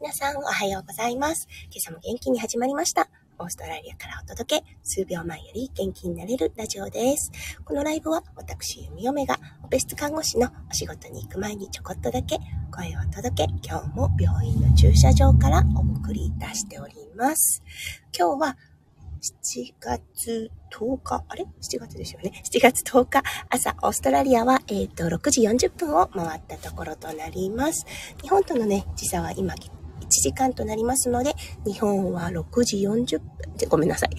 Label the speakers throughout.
Speaker 1: 皆さんおはようございます。今朝も元気に始まりました。オーストラリアからお届け、数秒前より元気になれるラジオです。このライブは私、弓嫁がオペ室看護師のお仕事に行く前にちょこっとだけ声を届け、今日も病院の駐車場からお送り出しております。今日は7月10日、あれ ?7 月ですよね。7月10日、朝、オーストラリアは、えっ、ー、と、6時40分を回ったところとなります。日本とのね、時差は今、時間となりますので、日本は6時40分、ごめんなさい。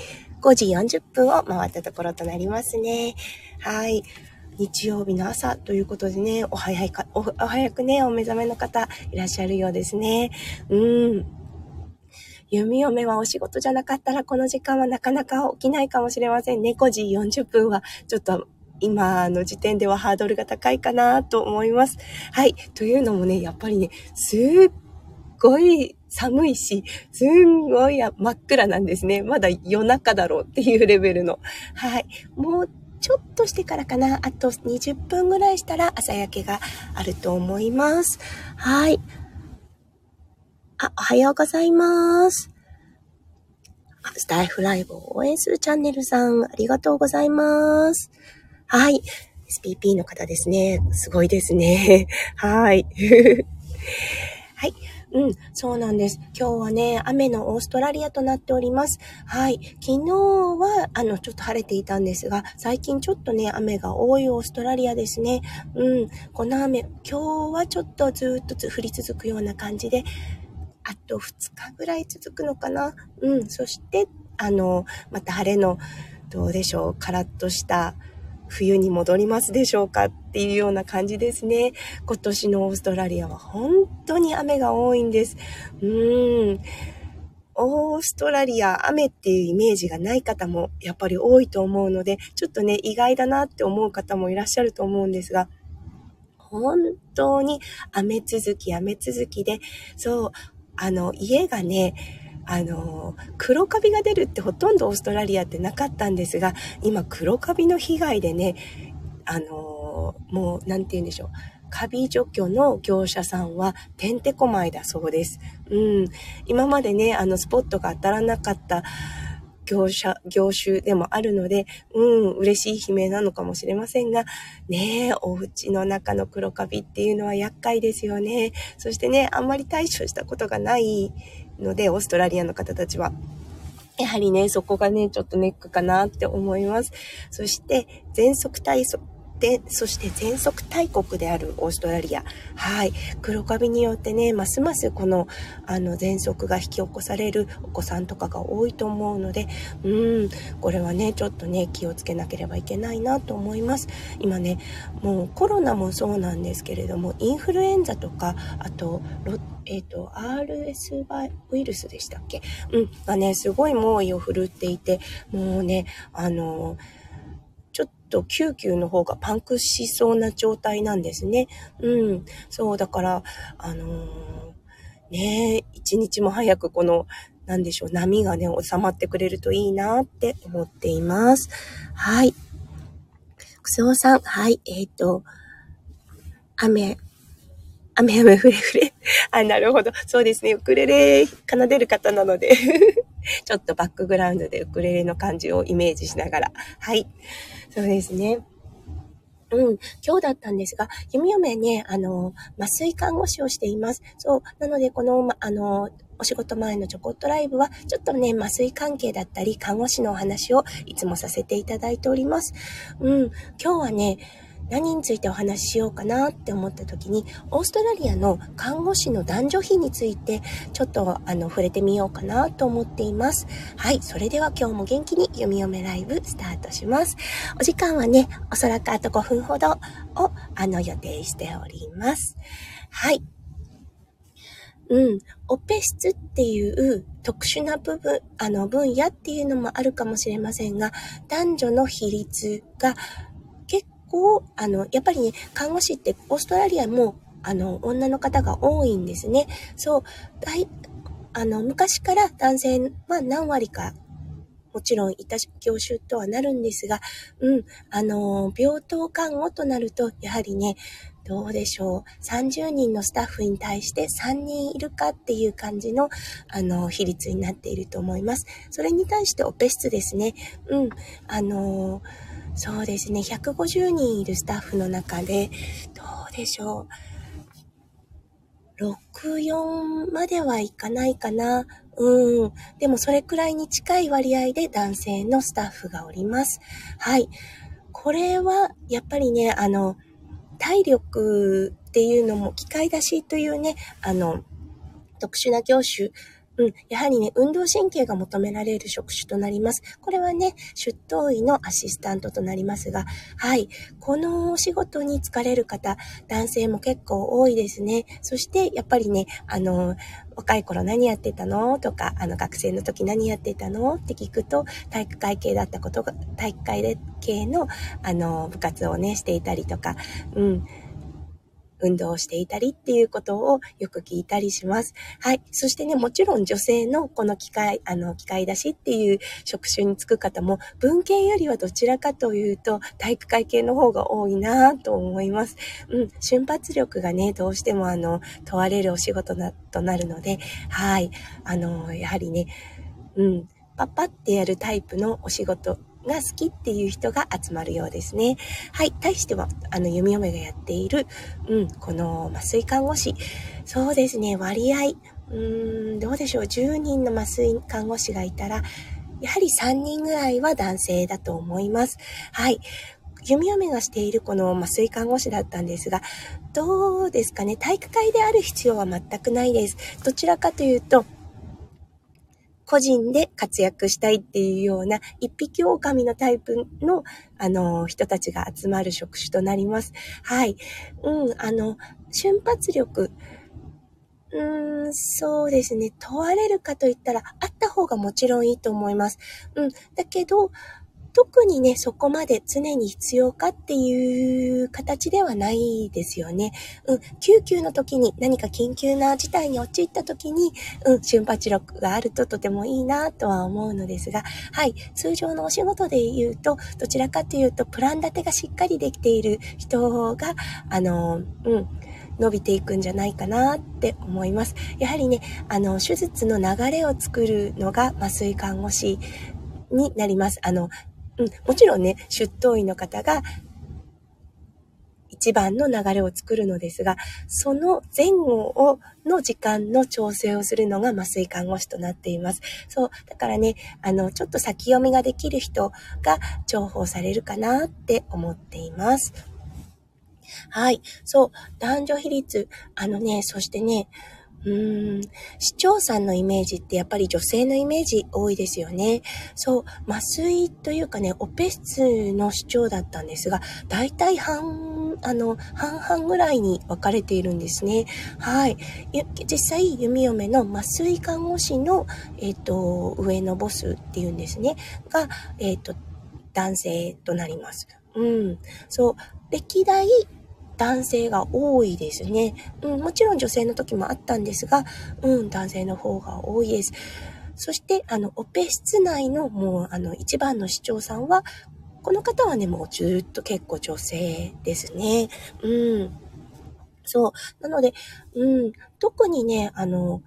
Speaker 1: 5時40分を回ったところとなりますね。はい。日曜日の朝ということでね、お早いか、おお早くね、お目覚めの方いらっしゃるようですね。うん。弓嫁はお仕事じゃなかったらこの時間はなかなか起きないかもしれませんね。5時40分はちょっと今の時点ではハードルが高いかなと思います。はい。というのもね、やっぱりね、すっごい寒いし、すんごい真っ暗なんですね。まだ夜中だろうっていうレベルの。はい。もうちょっとしてからかな。あと20分ぐらいしたら朝焼けがあると思います。はい。あ、おはようございます。スタイフライブを応援するチャンネルさん、ありがとうございます。はい。SPP の方ですね。すごいですね。はい。はい。うん、そうなんです。今日はね、雨のオーストラリアとなっております。はい。昨日は、あの、ちょっと晴れていたんですが、最近ちょっとね、雨が多いオーストラリアですね。うん。この雨、今日はちょっとずっと降り続くような感じで、あと2日ぐらい続くのかな。うん。そして、あの、また晴れの、どうでしょう、カラッとした冬に戻りますでしょうかっていうような感じですね。今年のオーストラリアは本当に雨が多いんです。うーん。オーストラリア、雨っていうイメージがない方もやっぱり多いと思うので、ちょっとね、意外だなって思う方もいらっしゃると思うんですが、本当に雨続き、雨続きで、そう、あの、家がね、あの、黒カビが出るってほとんどオーストラリアってなかったんですが、今黒カビの被害でね、あの、もう、なんて言うんでしょう。カビ除去の業者さんはてんてこまいだそうです。うん。今までね、あの、スポットが当たらなかった業者、業種でもあるので、うん、嬉しい悲鳴なのかもしれませんが、ねえ、お家の中の黒カビっていうのは厄介ですよね。そしてね、あんまり対処したことがないので、オーストラリアの方たちは。やはりね、そこがね、ちょっとネックかなって思います。そして、全速体操、で、そして全速大国であるオーストラリア。はい。黒カビによってね、ますますこの、あの、喘息が引き起こされるお子さんとかが多いと思うので、うん、これはね、ちょっとね、気をつけなければいけないなと思います。今ね、もうコロナもそうなんですけれども、インフルエンザとか、あと、えっ、ー、と、RS ウイルスでしたっけ？うん、がね、すごい猛威を振るっていて、もうね、あのと救急の方がパンクしそうな状態なんですね。うん。そう、だから、あのー、ね一日も早くこの、なんでしょう、波がね、収まってくれるといいなって思っています。はい。くすおさん、はい、えっ、ー、と、雨、雨雨ふれふれ。あ、なるほど。そうですね。ウクレレ奏でる方なので ちょっとバックグラウンドでウクレレの感じをイメージしながら。はい。そうですね。うん、今日だったんですが、弓嫁ね、あの、麻酔看護師をしています。そう、なので、この、まあの、お仕事前のちょこっとライブは、ちょっとね、麻酔関係だったり、看護師のお話をいつもさせていただいております。うん、今日はね、何についてお話ししようかなって思った時に、オーストラリアの看護師の男女比について、ちょっとあの、触れてみようかなと思っています。はい、それでは今日も元気に読み読めライブスタートします。お時間はね、おそらくあと5分ほどを、あの、予定しております。はい。うん、オペ室っていう特殊な部分、あの分野っていうのもあるかもしれませんが、男女の比率が構、あの、やっぱりね、看護師ってオーストラリアも、あの、女の方が多いんですね。そう、大、あの、昔から男性は何割か、もちろんいた業種とはなるんですが、うん、あの、病棟看護となると、やはりね、どうでしょう。30人のスタッフに対して3人いるかっていう感じの、あの、比率になっていると思います。それに対してオペ室ですね。うん。あのそうですね。150人いるスタッフの中で、どうでしょう。6、4まではいかないかな。うん。でもそれくらいに近い割合で男性のスタッフがおります。はい。これは、やっぱりね、あの、体力っていうのも、機械出しというね、あの、特殊な業種うん、やはりね、運動神経が求められる職種となります。これはね、出頭医のアシスタントとなりますが、はい、このお仕事に疲れる方、男性も結構多いですね。そして、やっぱりね、あの、若い頃何やってたの？とか、あの、学生の時何やってたの？って聞くと、体育会系だったことが、体育会系の、あの、部活をね、していたりとか、うん、運動をしていたりっていうことをよく聞いたりします。はい。そしてね、もちろん女性のこの機械、あの、機械出しっていう職種に就く方も、文系よりはどちらかというと、体育会系の方が多いなと思います。うん。瞬発力がね、どうしてもあの、問われるお仕事な、となるので、はい。あの、やはりね、うん。パッパってやるタイプのお仕事が好きっていう人が集まるようですね。はい。対しては、あの、弓嫁がやっている、うん、この麻酔看護師。そうですね、割合、うーん、どうでしょう。10人の麻酔看護師がいたら、やはり3人ぐらいは男性だと思います。はい。弓嫁がしているこの麻酔看護師だったんですが、どうですかね。体育会である必要は全くないです。どちらかというと、個人で活躍したいっていうような一匹狼のタイプの、あの、人たちが集まる職種となります。はい。うん、あの、瞬発力。うーん、そうですね。問われるかと言ったら、あった方がもちろんいいと思います。うん。だけど、特にね、そこまで常に必要かっていう形ではないですよね。うん、救急の時に何か緊急な事態に陥った時に、うん、瞬発力があるととてもいいなとは思うのですが、はい、通常のお仕事で言うと、どちらかというと、プラン立てがしっかりできている人が、あの、うん、伸びていくんじゃないかなって思います。やはりね、あの、手術の流れを作るのが麻酔看護師になります。あの、うん、もちろんね、出頭医の方が一番の流れを作るのですが、その前後を、の時間の調整をするのが麻酔看護師となっています。そう。だからね、あの、ちょっと先読みができる人が重宝されるかなって思っています。はい。そう。男女比率。あのね、そしてね、うん、市長さんのイメージってやっぱり女性のイメージ多いですよね。そう、麻酔というかね、オペ室の市長だったんですが、大体半、あの、半々ぐらいに分かれているんですね。はい。実際、弓嫁の麻酔看護師の、えっ、ー、と、上のボスっていうんですね。が、えっ、ー、と、男性となります。うん。そう、歴代男性が多いですね。うん、もちろん女性の時もあったんですが、うん、男性の方が多いです。そして、あの、オペ室内のもう、あの、一番の市長さんは、この方はね、もうずっと結構女性ですね。うん。そう。なので、うん、特にね、あの、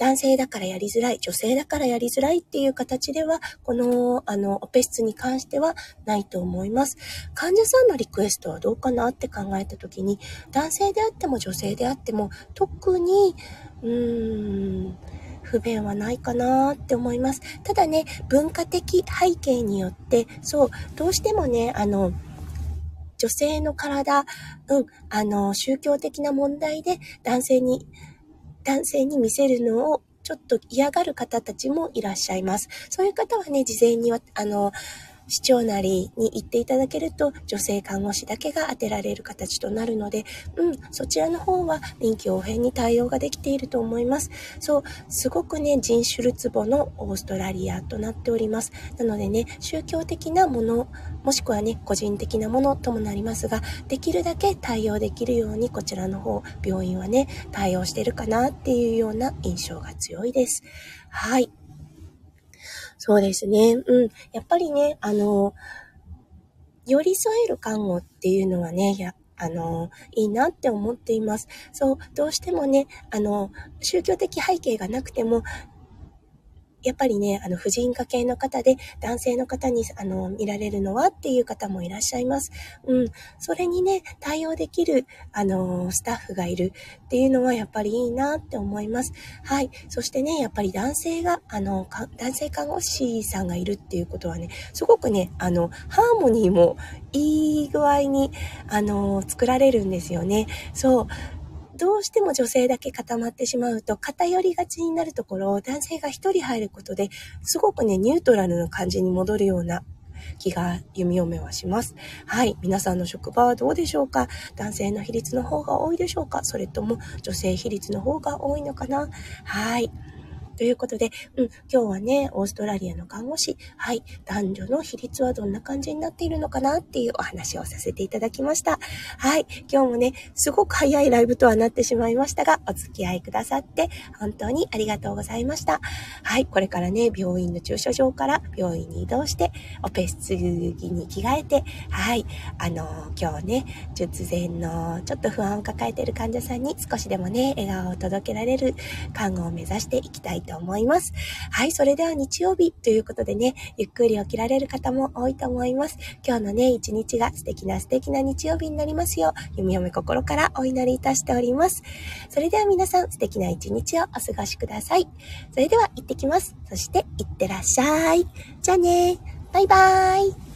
Speaker 1: 男性だからやりづらい、女性だからやりづらいっていう形では、この、あの、オペ室に関してはないと思います。患者さんのリクエストはどうかなって考えたときに、男性であっても女性であっても、特に、うーん、不便はないかなって思います。ただね、文化的背景によって、そう、どうしてもね、あの、女性の体、うん、あの、宗教的な問題で男性に男性に見せるのをちょっと嫌がる方たちもいらっしゃいます。そういう方はね、事前には、あの、市長なりに行っていただけると、女性看護師だけが当てられる形となるので、うん、そちらの方は臨機応変に対応ができていると思います。そう、すごくね、人種るつぼのオーストラリアとなっております。なのでね、宗教的なもの、もしくはね、個人的なものともなりますが、できるだけ対応できるように、こちらの方、病院はね、対応してるかなっていうような印象が強いです。はい。そうですね。うん。やっぱりね、あの、寄り添える看護っていうのはね、やあの、いいなって思っています。そう、どうしてもね、あの、宗教的背景がなくても、やっぱりね、あの、婦人科系の方で男性の方に、あの、見られるのはっていう方もいらっしゃいます。うん。それにね、対応できる、あの、スタッフがいるっていうのはやっぱりいいなって思います。はい。そしてね、やっぱり男性が、あの、男性看護師さんがいるっていうことはね、すごくね、あの、ハーモニーもいい具合に、あの、作られるんですよね。そう。どうしても女性だけ固まってしまうと偏りがちになるところを男性が一人入ることですごくね、ニュートラルな感じに戻るような気が弓嫁はします。はい。皆さんの職場はどうでしょうか？男性の比率の方が多いでしょうか？それとも女性比率の方が多いのかな？はい。ということで、うん、今日はね、オーストラリアの看護師、はい、男女の比率はどんな感じになっているのかなっていうお話をさせていただきました。はい、今日もね、すごく早いライブとはなってしまいましたが、お付き合いくださって本当にありがとうございました。はい、これからね、病院の駐車場から病院に移動して、オペ室に着替えて、はい、あの、今日ね、術前のちょっと不安を抱えている患者さんに少しでもね、笑顔を届けられる看護を目指していきたいとと思います。はい、それでは日曜日ということでね、ゆっくり起きられる方も多いと思います。今日のね、一日が素敵な素敵な日曜日になりますよう、弓嫁心からお祈りいたしております。それでは皆さん素敵な一日をお過ごしください。それでは行ってきます。そして行ってらっしゃい。じゃあねバイバーイ。